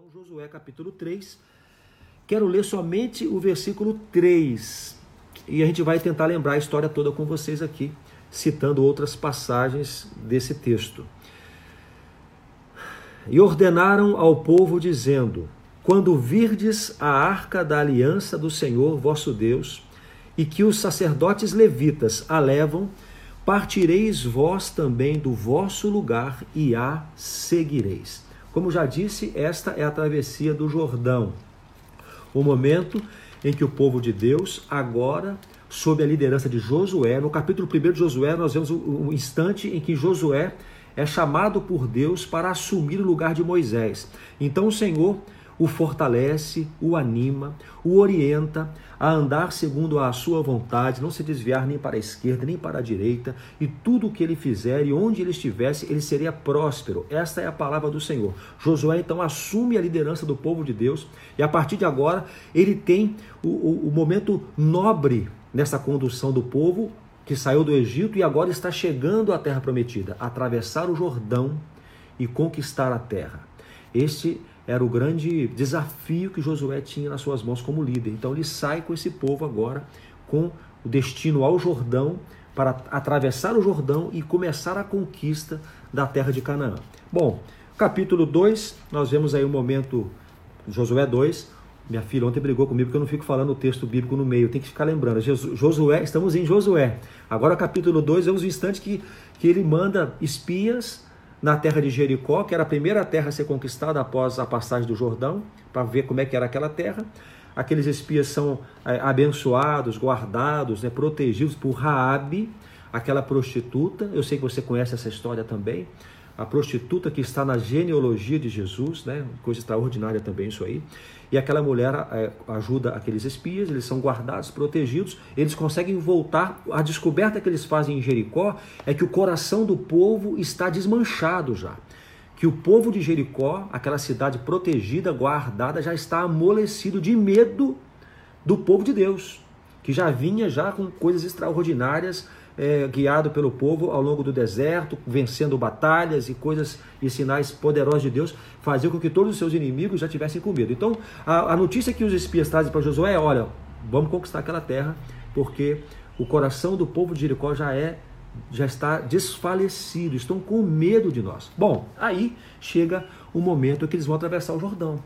Então, Josué capítulo 3. Quero ler somente o versículo 3. E a gente vai tentar lembrar a história toda com vocês aqui, citando outras passagens desse texto. E ordenaram ao povo, dizendo: Quando virdes a arca da aliança do Senhor vosso Deus, e que os sacerdotes levitas a levam, partireis vós também do vosso lugar e a seguireis. Como já disse, esta é a travessia do Jordão. O momento em que o povo de Deus, agora, sob a liderança de Josué, no capítulo 1 de Josué, nós vemos o instante em que Josué é chamado por Deus para assumir o lugar de Moisés. Então o Senhor o fortalece, o anima, o orienta a andar segundo a sua vontade, não se desviar nem para a esquerda nem para a direita, e tudo o que ele fizer e onde ele estivesse, ele seria próspero. Esta é a palavra do Senhor. Josué então assume a liderança do povo de Deus, e a partir de agora ele tem o, o, o momento nobre nessa condução do povo que saiu do Egito e agora está chegando à terra prometida, atravessar o Jordão e conquistar a terra. Este era o grande desafio que Josué tinha nas suas mãos como líder. Então ele sai com esse povo agora com o destino ao Jordão para atravessar o Jordão e começar a conquista da terra de Canaã. Bom, capítulo 2, nós vemos aí o um momento Josué 2. Minha filha ontem brigou comigo porque eu não fico falando o texto bíblico no meio, tem que ficar lembrando. Josué, estamos em Josué. Agora capítulo 2 é os instantes que, que ele manda espias na terra de Jericó, que era a primeira terra a ser conquistada após a passagem do Jordão, para ver como é que era aquela terra. Aqueles espias são é, abençoados, guardados, né, protegidos por Raabe, aquela prostituta. Eu sei que você conhece essa história também a prostituta que está na genealogia de Jesus, né? coisa extraordinária também isso aí. E aquela mulher é, ajuda aqueles espias, eles são guardados, protegidos, eles conseguem voltar. A descoberta que eles fazem em Jericó é que o coração do povo está desmanchado já. Que o povo de Jericó, aquela cidade protegida, guardada, já está amolecido de medo do povo de Deus, que já vinha já com coisas extraordinárias é, guiado pelo povo ao longo do deserto, vencendo batalhas e coisas e sinais poderosos de Deus, faziam com que todos os seus inimigos já tivessem comido. Então, a, a notícia que os espias trazem para Josué é: olha, vamos conquistar aquela terra, porque o coração do povo de Jericó já é já está desfalecido, estão com medo de nós. Bom, aí chega o momento que eles vão atravessar o Jordão.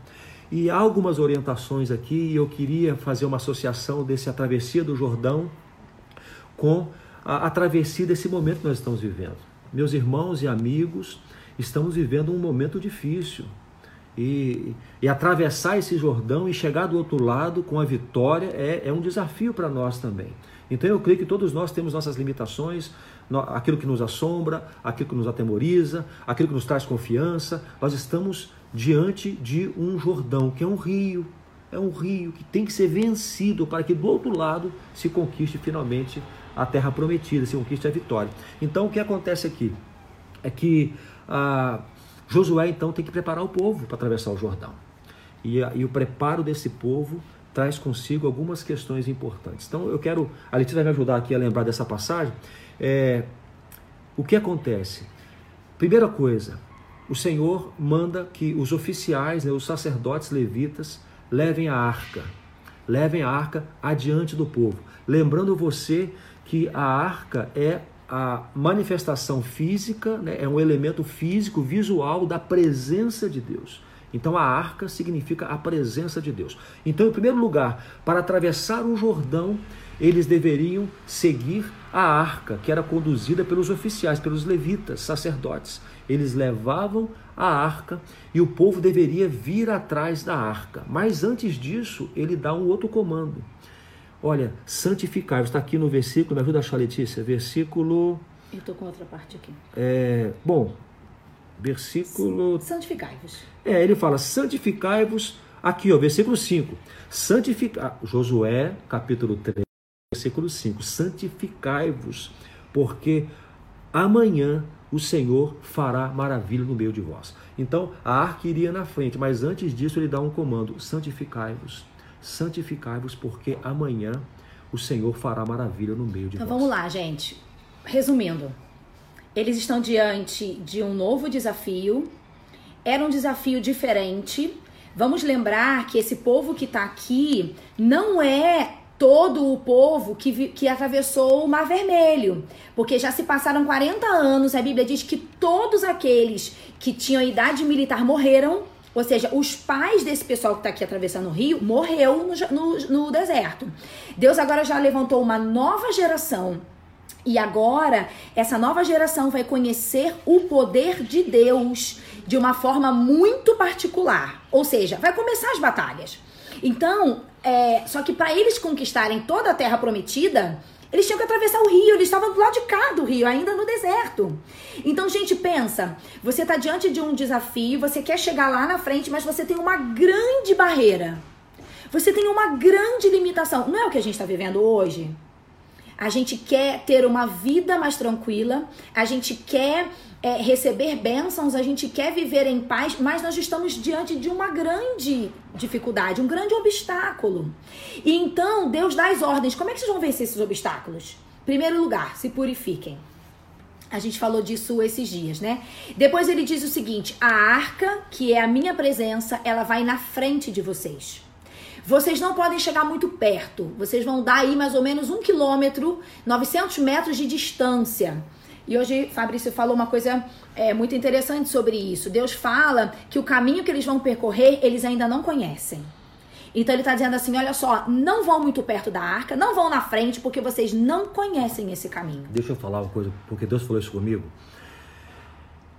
E há algumas orientações aqui, e eu queria fazer uma associação desse a travessia do Jordão com a, a travessia desse momento que nós estamos vivendo. Meus irmãos e amigos, estamos vivendo um momento difícil. E, e, atravessar esse Jordão e chegar do outro lado com a vitória é, é um desafio para nós também. Então eu creio que todos nós temos nossas limitações, aquilo que nos assombra, aquilo que nos atemoriza, aquilo que nos traz confiança. Nós estamos diante de um Jordão, que é um rio, é um rio que tem que ser vencido para que do outro lado se conquiste finalmente a terra prometida, se conquiste a vitória. Então o que acontece aqui é que ah, Josué então tem que preparar o povo para atravessar o Jordão. E, e, o preparo desse povo traz consigo algumas questões importantes. Então eu quero, a Letícia vai me ajudar aqui a lembrar dessa passagem. É, o que acontece? Primeira coisa, o Senhor manda que os oficiais, né, os sacerdotes levitas, levem a arca, levem a arca adiante do povo. Lembrando você que a arca é a manifestação física, né, é um elemento físico, visual da presença de Deus. Então a arca significa a presença de Deus. Então, em primeiro lugar, para atravessar o Jordão, eles deveriam seguir a arca, que era conduzida pelos oficiais, pelos levitas, sacerdotes. Eles levavam a arca e o povo deveria vir atrás da arca. Mas antes disso, ele dá um outro comando. Olha, santificai-vos, está aqui no versículo, me ajuda a achar, Letícia, versículo. Eu estou com outra parte aqui. É, bom, versículo. Santificai-vos. É, ele fala: santificai-vos. Aqui, ó, versículo 5. Santificar. Josué, capítulo 3, versículo 5. Santificai-vos, porque amanhã o Senhor fará maravilha no meio de vós. Então, a arca iria na frente, mas antes disso ele dá um comando: santificai-vos santificai-vos, porque amanhã o Senhor fará maravilha no meio de então, vós. Então vamos lá, gente. Resumindo, eles estão diante de um novo desafio. Era um desafio diferente. Vamos lembrar que esse povo que está aqui não é todo o povo que, que atravessou o Mar Vermelho, porque já se passaram 40 anos, a Bíblia diz que todos aqueles que tinham idade militar morreram, ou seja, os pais desse pessoal que está aqui atravessando o rio morreu no, no, no deserto. Deus agora já levantou uma nova geração e agora, essa nova geração vai conhecer o poder de Deus de uma forma muito particular. Ou seja, vai começar as batalhas. Então, é, só que para eles conquistarem toda a terra prometida, eles tinham que atravessar o rio, eles estavam do lado de cá do rio, ainda no deserto. Então, gente, pensa, você está diante de um desafio, você quer chegar lá na frente, mas você tem uma grande barreira. Você tem uma grande limitação. Não é o que a gente está vivendo hoje? A gente quer ter uma vida mais tranquila, a gente quer é, receber bênçãos, a gente quer viver em paz, mas nós estamos diante de uma grande dificuldade, um grande obstáculo. E então Deus dá as ordens. Como é que vocês vão vencer esses obstáculos? Primeiro lugar, se purifiquem. A gente falou disso esses dias, né? Depois ele diz o seguinte: a arca, que é a minha presença, ela vai na frente de vocês. Vocês não podem chegar muito perto. Vocês vão dar aí mais ou menos um quilômetro, 900 metros de distância. E hoje Fabrício falou uma coisa é, muito interessante sobre isso. Deus fala que o caminho que eles vão percorrer, eles ainda não conhecem. Então ele está dizendo assim: olha só, não vão muito perto da arca, não vão na frente, porque vocês não conhecem esse caminho. Deixa eu falar uma coisa, porque Deus falou isso comigo.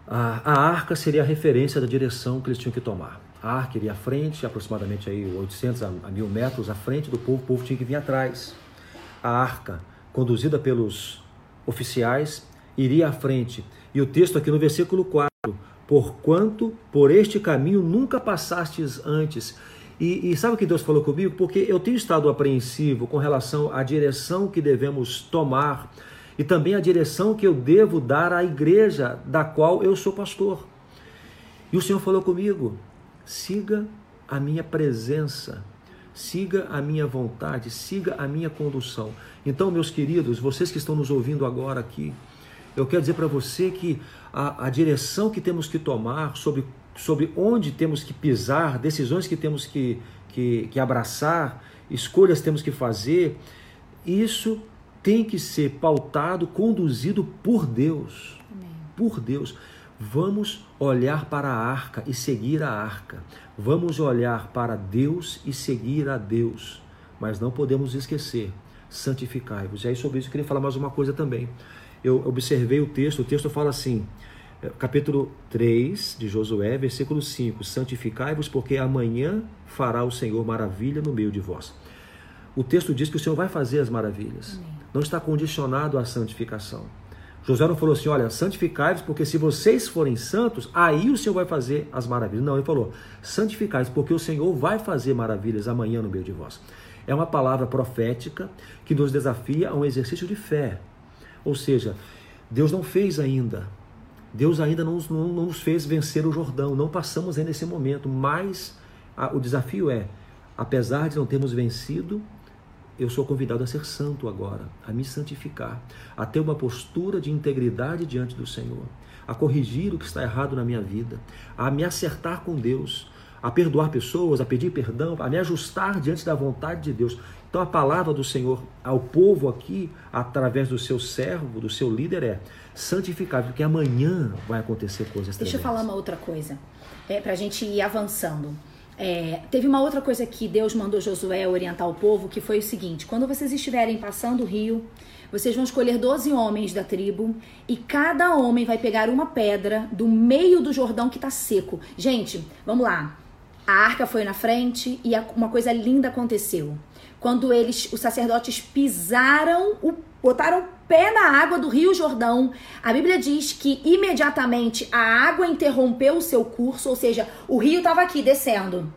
A, a arca seria a referência da direção que eles tinham que tomar. A arca iria à frente, aproximadamente aí 800 a, a 1000 metros à frente do povo, o povo tinha que vir atrás. A arca, conduzida pelos oficiais, iria à frente. E o texto aqui no versículo 4: Porquanto por este caminho nunca passastes antes. E, e, sabe o que Deus falou comigo? Porque eu tenho estado apreensivo com relação à direção que devemos tomar e também a direção que eu devo dar à igreja da qual eu sou pastor. E o Senhor falou comigo: siga a minha presença, siga a minha vontade, siga a minha condução. Então, meus queridos, vocês que estão nos ouvindo agora aqui, eu quero dizer para você que a, a, direção que temos que tomar, sobre, sobre onde temos que pisar, decisões que temos que, que, que abraçar, escolhas temos que fazer, isso tem que ser pautado, conduzido por Deus. Amém. Por Deus. Vamos olhar para a arca e seguir a arca. Vamos olhar para Deus e seguir a Deus. Mas não podemos esquecer, santificai-vos. E aí sobre isso eu queria falar mais uma coisa também. Eu observei o texto, o texto fala assim, eh, capítulo 3 de Josué, versículo 5: Santificai-vos, porque amanhã fará o Senhor maravilha no meio de vós. O texto diz que o Senhor vai fazer as maravilhas. Amém. Não está condicionado à santificação. José não falou assim: olha, santificai-vos, porque se vocês forem santos, aí o Senhor vai fazer as maravilhas. Não, ele falou: santificai-vos, porque o Senhor vai fazer maravilhas amanhã no meio de vós. É uma palavra profética que nos desafia a um exercício de fé. Ou seja, Deus não fez ainda. Deus ainda não, não, não nos fez vencer o Jordão. Não passamos ainda esse momento. Mas a, o desafio é, apesar de não termos vencido, eu sou convidado a ser santo agora, a me santificar, a ter uma postura de integridade diante do Senhor, a corrigir o que está errado na minha vida, a me acertar com Deus, a perdoar pessoas, a pedir perdão, a me ajustar diante da vontade de Deus. Então a palavra do Senhor ao povo aqui, através do seu servo, do seu líder, é santificar, porque amanhã vai acontecer coisas Deixa tremendas. eu falar uma outra coisa, é, para a gente ir avançando. É, teve uma outra coisa que Deus mandou Josué orientar o povo, que foi o seguinte: quando vocês estiverem passando o rio, vocês vão escolher 12 homens da tribo e cada homem vai pegar uma pedra do meio do Jordão que está seco. Gente, vamos lá. A arca foi na frente e uma coisa linda aconteceu. Quando eles, os sacerdotes pisaram, o, botaram o pé na água do Rio Jordão, a Bíblia diz que imediatamente a água interrompeu o seu curso, ou seja, o rio estava aqui descendo.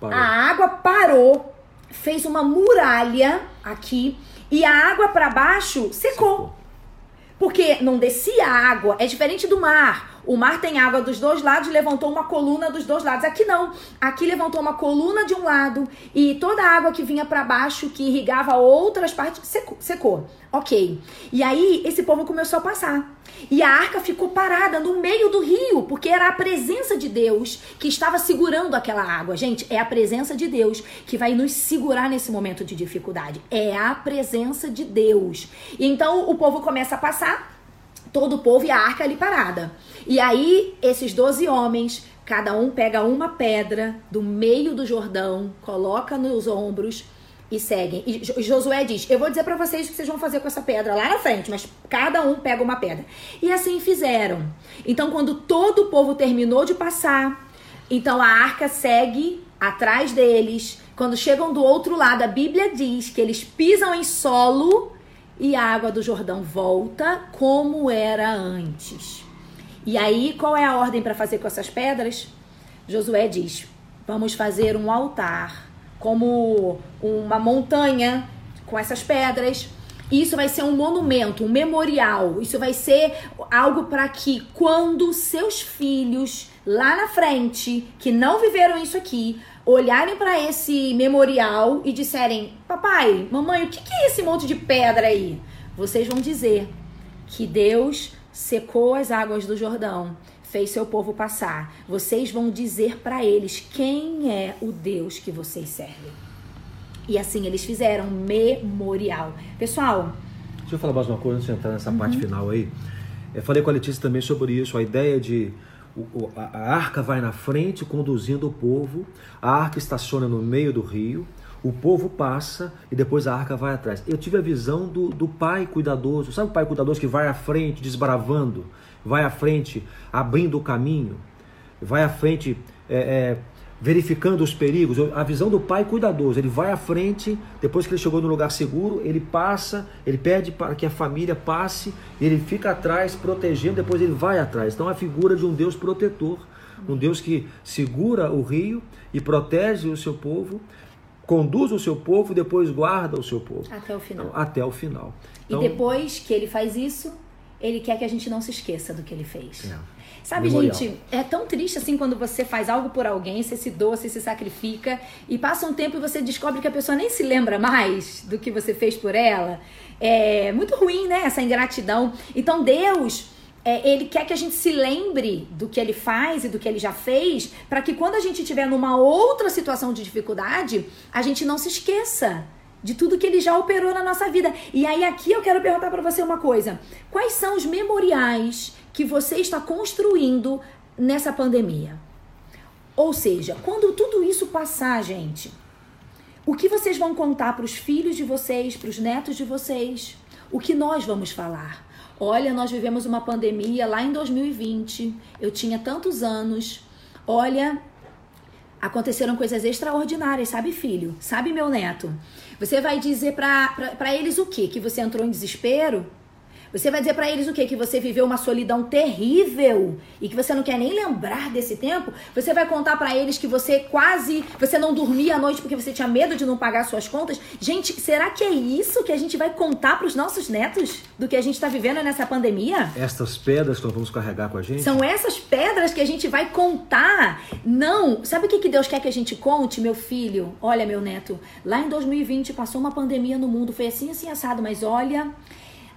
Parou. A água parou, fez uma muralha aqui e a água para baixo secou. secou. Porque não descia a água, é diferente do mar. O mar tem água dos dois lados, levantou uma coluna dos dois lados. Aqui não. Aqui levantou uma coluna de um lado e toda a água que vinha para baixo, que irrigava outras partes, secou, secou. Ok. E aí esse povo começou a passar. E a arca ficou parada no meio do rio, porque era a presença de Deus que estava segurando aquela água. Gente, é a presença de Deus que vai nos segurar nesse momento de dificuldade. É a presença de Deus. E então o povo começa a passar, todo o povo e a arca ali parada. E aí esses doze homens, cada um pega uma pedra do meio do Jordão, coloca nos ombros e seguem. E Josué diz: Eu vou dizer para vocês o que vocês vão fazer com essa pedra lá na frente, mas cada um pega uma pedra. E assim fizeram. Então, quando todo o povo terminou de passar, então a arca segue atrás deles. Quando chegam do outro lado, a Bíblia diz que eles pisam em solo e a água do Jordão volta como era antes. E aí, qual é a ordem para fazer com essas pedras? Josué diz: Vamos fazer um altar como uma montanha com essas pedras. Isso vai ser um monumento, um memorial. Isso vai ser algo para que quando seus filhos lá na frente, que não viveram isso aqui, olharem para esse memorial e disserem: Papai, mamãe, o que é esse monte de pedra aí? Vocês vão dizer que Deus secou as águas do Jordão fez seu povo passar. Vocês vão dizer para eles quem é o Deus que vocês servem. E assim eles fizeram memorial. Pessoal, deixa eu falar mais uma coisa antes de entrar nessa uhum. parte final aí. Eu falei com a Letícia também sobre isso, a ideia de a arca vai na frente conduzindo o povo, a arca estaciona no meio do rio, o povo passa e depois a arca vai atrás. Eu tive a visão do, do pai cuidadoso, sabe o pai cuidadoso que vai à frente, desbravando, vai à frente, abrindo o caminho, vai à frente, é, é, verificando os perigos. A visão do pai cuidadoso, ele vai à frente, depois que ele chegou no lugar seguro, ele passa, ele pede para que a família passe, ele fica atrás, protegendo, depois ele vai atrás. Então, a figura de um Deus protetor, um Deus que segura o rio e protege o seu povo, conduz o seu povo e depois guarda o seu povo. Até o final. Então, até o final. Então, e depois que ele faz isso, ele quer que a gente não se esqueça do que ele fez. É. Sabe, Memorial. gente, é tão triste assim quando você faz algo por alguém, você se doa, você se sacrifica e passa um tempo e você descobre que a pessoa nem se lembra mais do que você fez por ela. É muito ruim, né? Essa ingratidão. Então Deus, é, ele quer que a gente se lembre do que ele faz e do que ele já fez, para que quando a gente estiver numa outra situação de dificuldade, a gente não se esqueça de tudo que ele já operou na nossa vida. E aí aqui eu quero perguntar para você uma coisa: quais são os memoriais que você está construindo nessa pandemia? Ou seja, quando tudo isso passar, gente, o que vocês vão contar para os filhos de vocês, para os netos de vocês? O que nós vamos falar? Olha, nós vivemos uma pandemia lá em 2020. Eu tinha tantos anos. Olha, aconteceram coisas extraordinárias, sabe, filho? Sabe, meu neto? Você vai dizer para eles o quê? Que você entrou em desespero? Você vai dizer para eles o quê? Que você viveu uma solidão terrível e que você não quer nem lembrar desse tempo? Você vai contar para eles que você quase, você não dormia à noite porque você tinha medo de não pagar suas contas? Gente, será que é isso que a gente vai contar para os nossos netos do que a gente está vivendo nessa pandemia? Estas pedras que nós vamos carregar com a gente? São essas pedras que a gente vai contar. Não, sabe o que que Deus quer que a gente conte, meu filho? Olha, meu neto, lá em 2020 passou uma pandemia no mundo, foi assim assim assado, mas olha,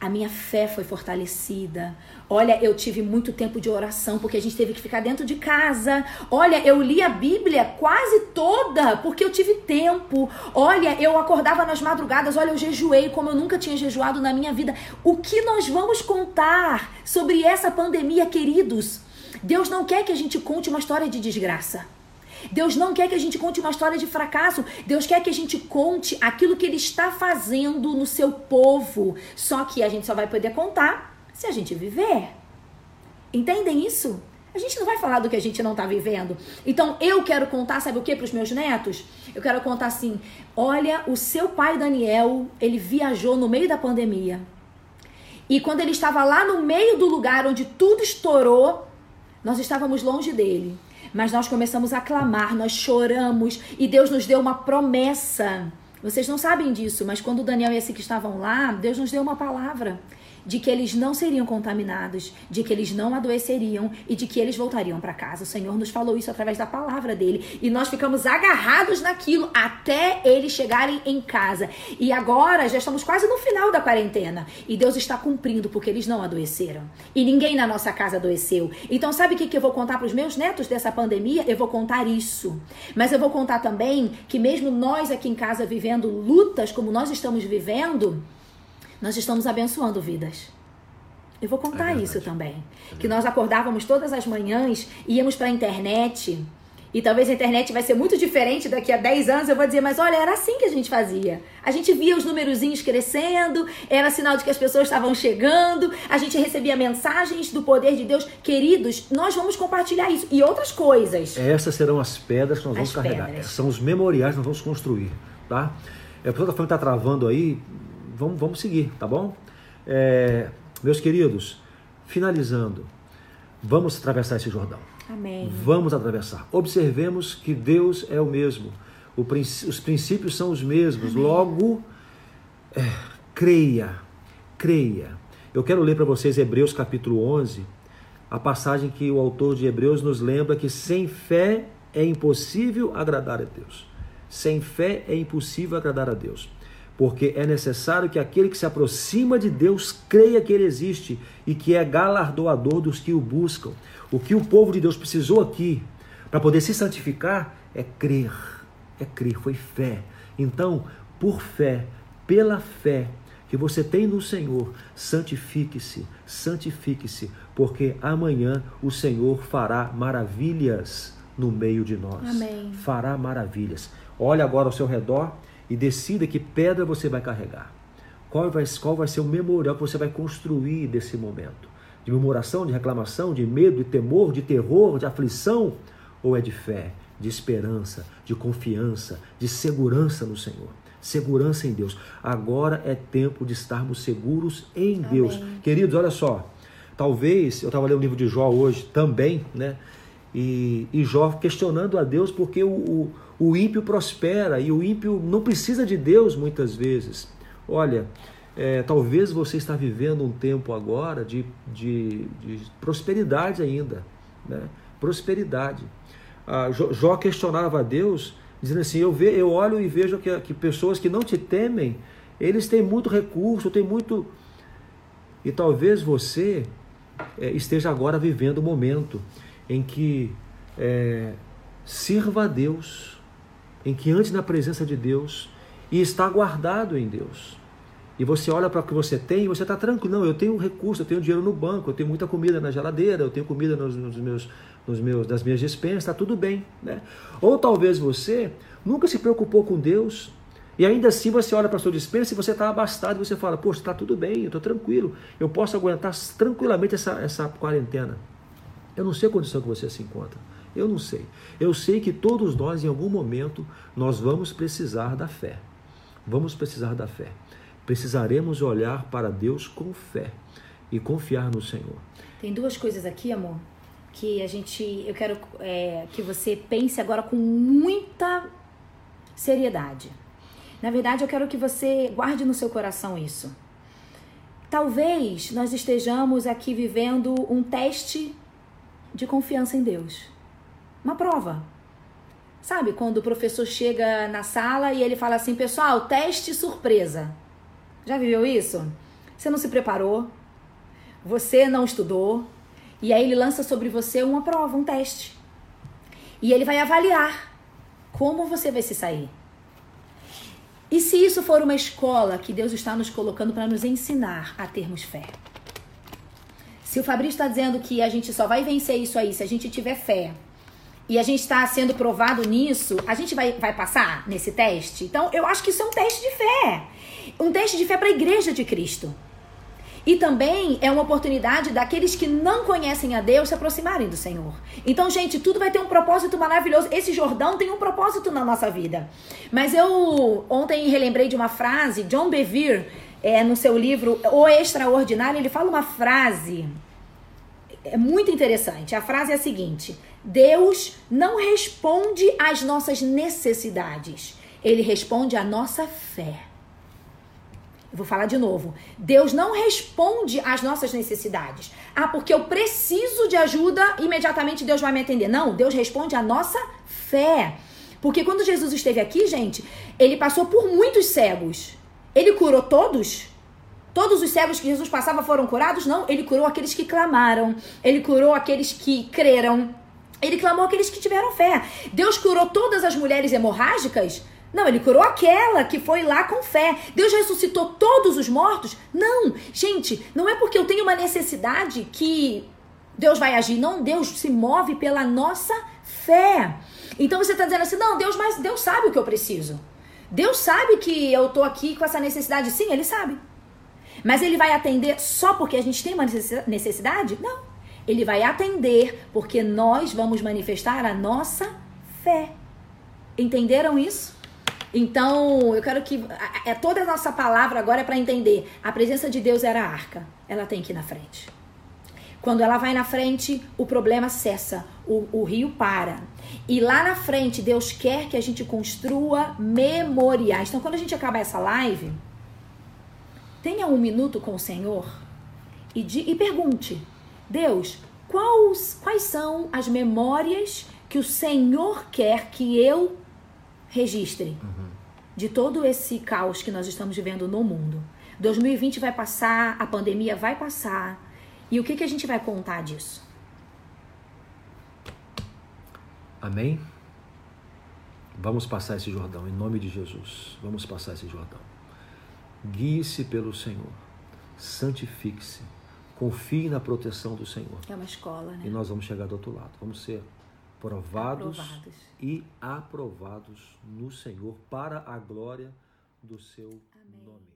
a minha fé foi fortalecida. Olha, eu tive muito tempo de oração porque a gente teve que ficar dentro de casa. Olha, eu li a Bíblia quase toda porque eu tive tempo. Olha, eu acordava nas madrugadas. Olha, eu jejuei como eu nunca tinha jejuado na minha vida. O que nós vamos contar sobre essa pandemia, queridos? Deus não quer que a gente conte uma história de desgraça. Deus não quer que a gente conte uma história de fracasso. Deus quer que a gente conte aquilo que Ele está fazendo no seu povo. Só que a gente só vai poder contar se a gente viver. Entendem isso? A gente não vai falar do que a gente não está vivendo. Então eu quero contar, sabe o que para os meus netos? Eu quero contar assim: olha, o seu pai Daniel, ele viajou no meio da pandemia. E quando ele estava lá no meio do lugar onde tudo estourou, nós estávamos longe dele. Mas nós começamos a clamar, nós choramos e Deus nos deu uma promessa. Vocês não sabem disso, mas quando Daniel e esse que estavam lá, Deus nos deu uma palavra. De que eles não seriam contaminados, de que eles não adoeceriam e de que eles voltariam para casa. O Senhor nos falou isso através da palavra dele e nós ficamos agarrados naquilo até eles chegarem em casa. E agora já estamos quase no final da quarentena e Deus está cumprindo porque eles não adoeceram e ninguém na nossa casa adoeceu. Então, sabe o que, eu vou contar para os meus netos dessa pandemia? Eu vou contar isso, mas eu vou contar também que, mesmo nós aqui em casa vivendo lutas como nós estamos vivendo, nós estamos abençoando vidas. Eu vou contar é isso também. É que nós acordávamos todas as manhãs, íamos para a internet. E talvez a internet vai ser muito diferente daqui a 10 anos. Eu vou dizer, mas olha, era assim que a gente fazia. A gente via os numerozinhos crescendo, era sinal de que as pessoas estavam chegando, a gente recebia mensagens do poder de Deus. Queridos, nós vamos compartilhar isso e outras coisas. Essas serão as pedras que nós vamos as carregar. Pedras. São os memoriais que nós vamos construir, tá? É, a pessoa está tá travando aí, vamos, vamos seguir, tá bom? É, meus queridos, finalizando, vamos atravessar esse Jordão. Amém. Vamos atravessar. Observemos que Deus é o mesmo. O, os princípios são os mesmos. Amém. Logo, é, creia, creia. Eu quero ler para vocês Hebreus capítulo 11, a passagem que o autor de Hebreus nos lembra que sem fé é impossível agradar a Deus. Sem fé é impossível agradar a Deus porque é necessário que aquele que se aproxima de Deus creia que ele existe e que é galardoador dos que o buscam. O que o povo de Deus precisou aqui para poder se santificar é crer. É crer, foi fé. Então, por fé, pela fé que você tem no Senhor, santifique-se, santifique-se, porque amanhã o Senhor fará maravilhas no meio de nós. Amém. Fará maravilhas. Olha agora ao seu redor e decida que pedra você vai carregar. Qual vai, qual vai ser o memorial que você vai construir desse momento? De murmuração, de reclamação, de medo, de temor, de terror, de aflição? Ou é de fé, de esperança, de confiança, de segurança no Senhor? Segurança em Deus. Agora é tempo de estarmos seguros em Amém. Deus. Queridos, olha só. Talvez, eu estava lendo o livro de Jó hoje também, né? E, e Jó questionando a Deus porque o, o o ímpio prospera e o ímpio não precisa de Deus muitas vezes. Olha, é, talvez você está vivendo um tempo agora de, de, de prosperidade ainda, né? prosperidade. Ah, Jó questionava a Deus, dizendo assim: eu, ve, eu olho e vejo que, que pessoas que não te temem, eles têm muito recurso, têm muito. E talvez você é, esteja agora vivendo um momento em que é, sirva a Deus em que antes na presença de Deus e está guardado em Deus. E você olha para o que você tem e você está tranquilo. Não, eu tenho recurso, eu tenho dinheiro no banco, eu tenho muita comida na geladeira, eu tenho comida nos, nos meus, nos meus, nas minhas despensas, está tudo bem. Né? Ou talvez você nunca se preocupou com Deus e ainda assim você olha para a sua dispensa e você está abastado e você fala, poxa, está tudo bem, eu estou tranquilo, eu posso aguentar tranquilamente essa, essa quarentena. Eu não sei a condição que você se encontra. Eu não sei. Eu sei que todos nós, em algum momento, nós vamos precisar da fé. Vamos precisar da fé. Precisaremos olhar para Deus com fé e confiar no Senhor. Tem duas coisas aqui, amor, que a gente, eu quero é, que você pense agora com muita seriedade. Na verdade, eu quero que você guarde no seu coração isso. Talvez nós estejamos aqui vivendo um teste de confiança em Deus. Uma prova. Sabe quando o professor chega na sala e ele fala assim: pessoal, teste surpresa. Já viveu isso? Você não se preparou, você não estudou, e aí ele lança sobre você uma prova, um teste. E ele vai avaliar como você vai se sair. E se isso for uma escola que Deus está nos colocando para nos ensinar a termos fé? Se o Fabrício está dizendo que a gente só vai vencer isso aí se a gente tiver fé, e a gente está sendo provado nisso, a gente vai, vai passar nesse teste? Então, eu acho que isso é um teste de fé. Um teste de fé para a igreja de Cristo. E também é uma oportunidade daqueles que não conhecem a Deus se aproximarem do Senhor. Então, gente, tudo vai ter um propósito maravilhoso. Esse Jordão tem um propósito na nossa vida. Mas eu ontem relembrei de uma frase, John Bevere, é, no seu livro O Extraordinário, ele fala uma frase é muito interessante. A frase é a seguinte: Deus não responde às nossas necessidades, ele responde à nossa fé. vou falar de novo. Deus não responde às nossas necessidades. Ah, porque eu preciso de ajuda, imediatamente Deus vai me atender. Não, Deus responde à nossa fé. Porque quando Jesus esteve aqui, gente, ele passou por muitos cegos. Ele curou todos? Todos os cegos que Jesus passava foram curados? Não, ele curou aqueles que clamaram, ele curou aqueles que creram, ele clamou aqueles que tiveram fé. Deus curou todas as mulheres hemorrágicas? Não, ele curou aquela que foi lá com fé. Deus ressuscitou todos os mortos? Não. Gente, não é porque eu tenho uma necessidade que Deus vai agir. Não, Deus se move pela nossa fé. Então você está dizendo assim: não, Deus, mas Deus sabe o que eu preciso. Deus sabe que eu tô aqui com essa necessidade. Sim, ele sabe. Mas ele vai atender só porque a gente tem uma necessidade? Não. Ele vai atender porque nós vamos manifestar a nossa fé. Entenderam isso? Então, eu quero que é toda a nossa palavra agora é para entender. A presença de Deus era a arca. Ela tem que ir na frente. Quando ela vai na frente, o problema cessa, o, o rio para. E lá na frente, Deus quer que a gente construa memoriais. Então, quando a gente acabar essa live, tenha um minuto com o Senhor e, de, e pergunte: Deus, quais, quais são as memórias que o Senhor quer que eu registre uhum. de todo esse caos que nós estamos vivendo no mundo? 2020 vai passar, a pandemia vai passar e o que, que a gente vai contar disso? Amém? Vamos passar esse Jordão, em nome de Jesus. Vamos passar esse Jordão. Guie-se pelo Senhor. Santifique-se. Confie na proteção do Senhor. É uma escola, né? E nós vamos chegar do outro lado. Vamos ser provados, aprovados. e aprovados no Senhor para a glória do seu Amém. nome.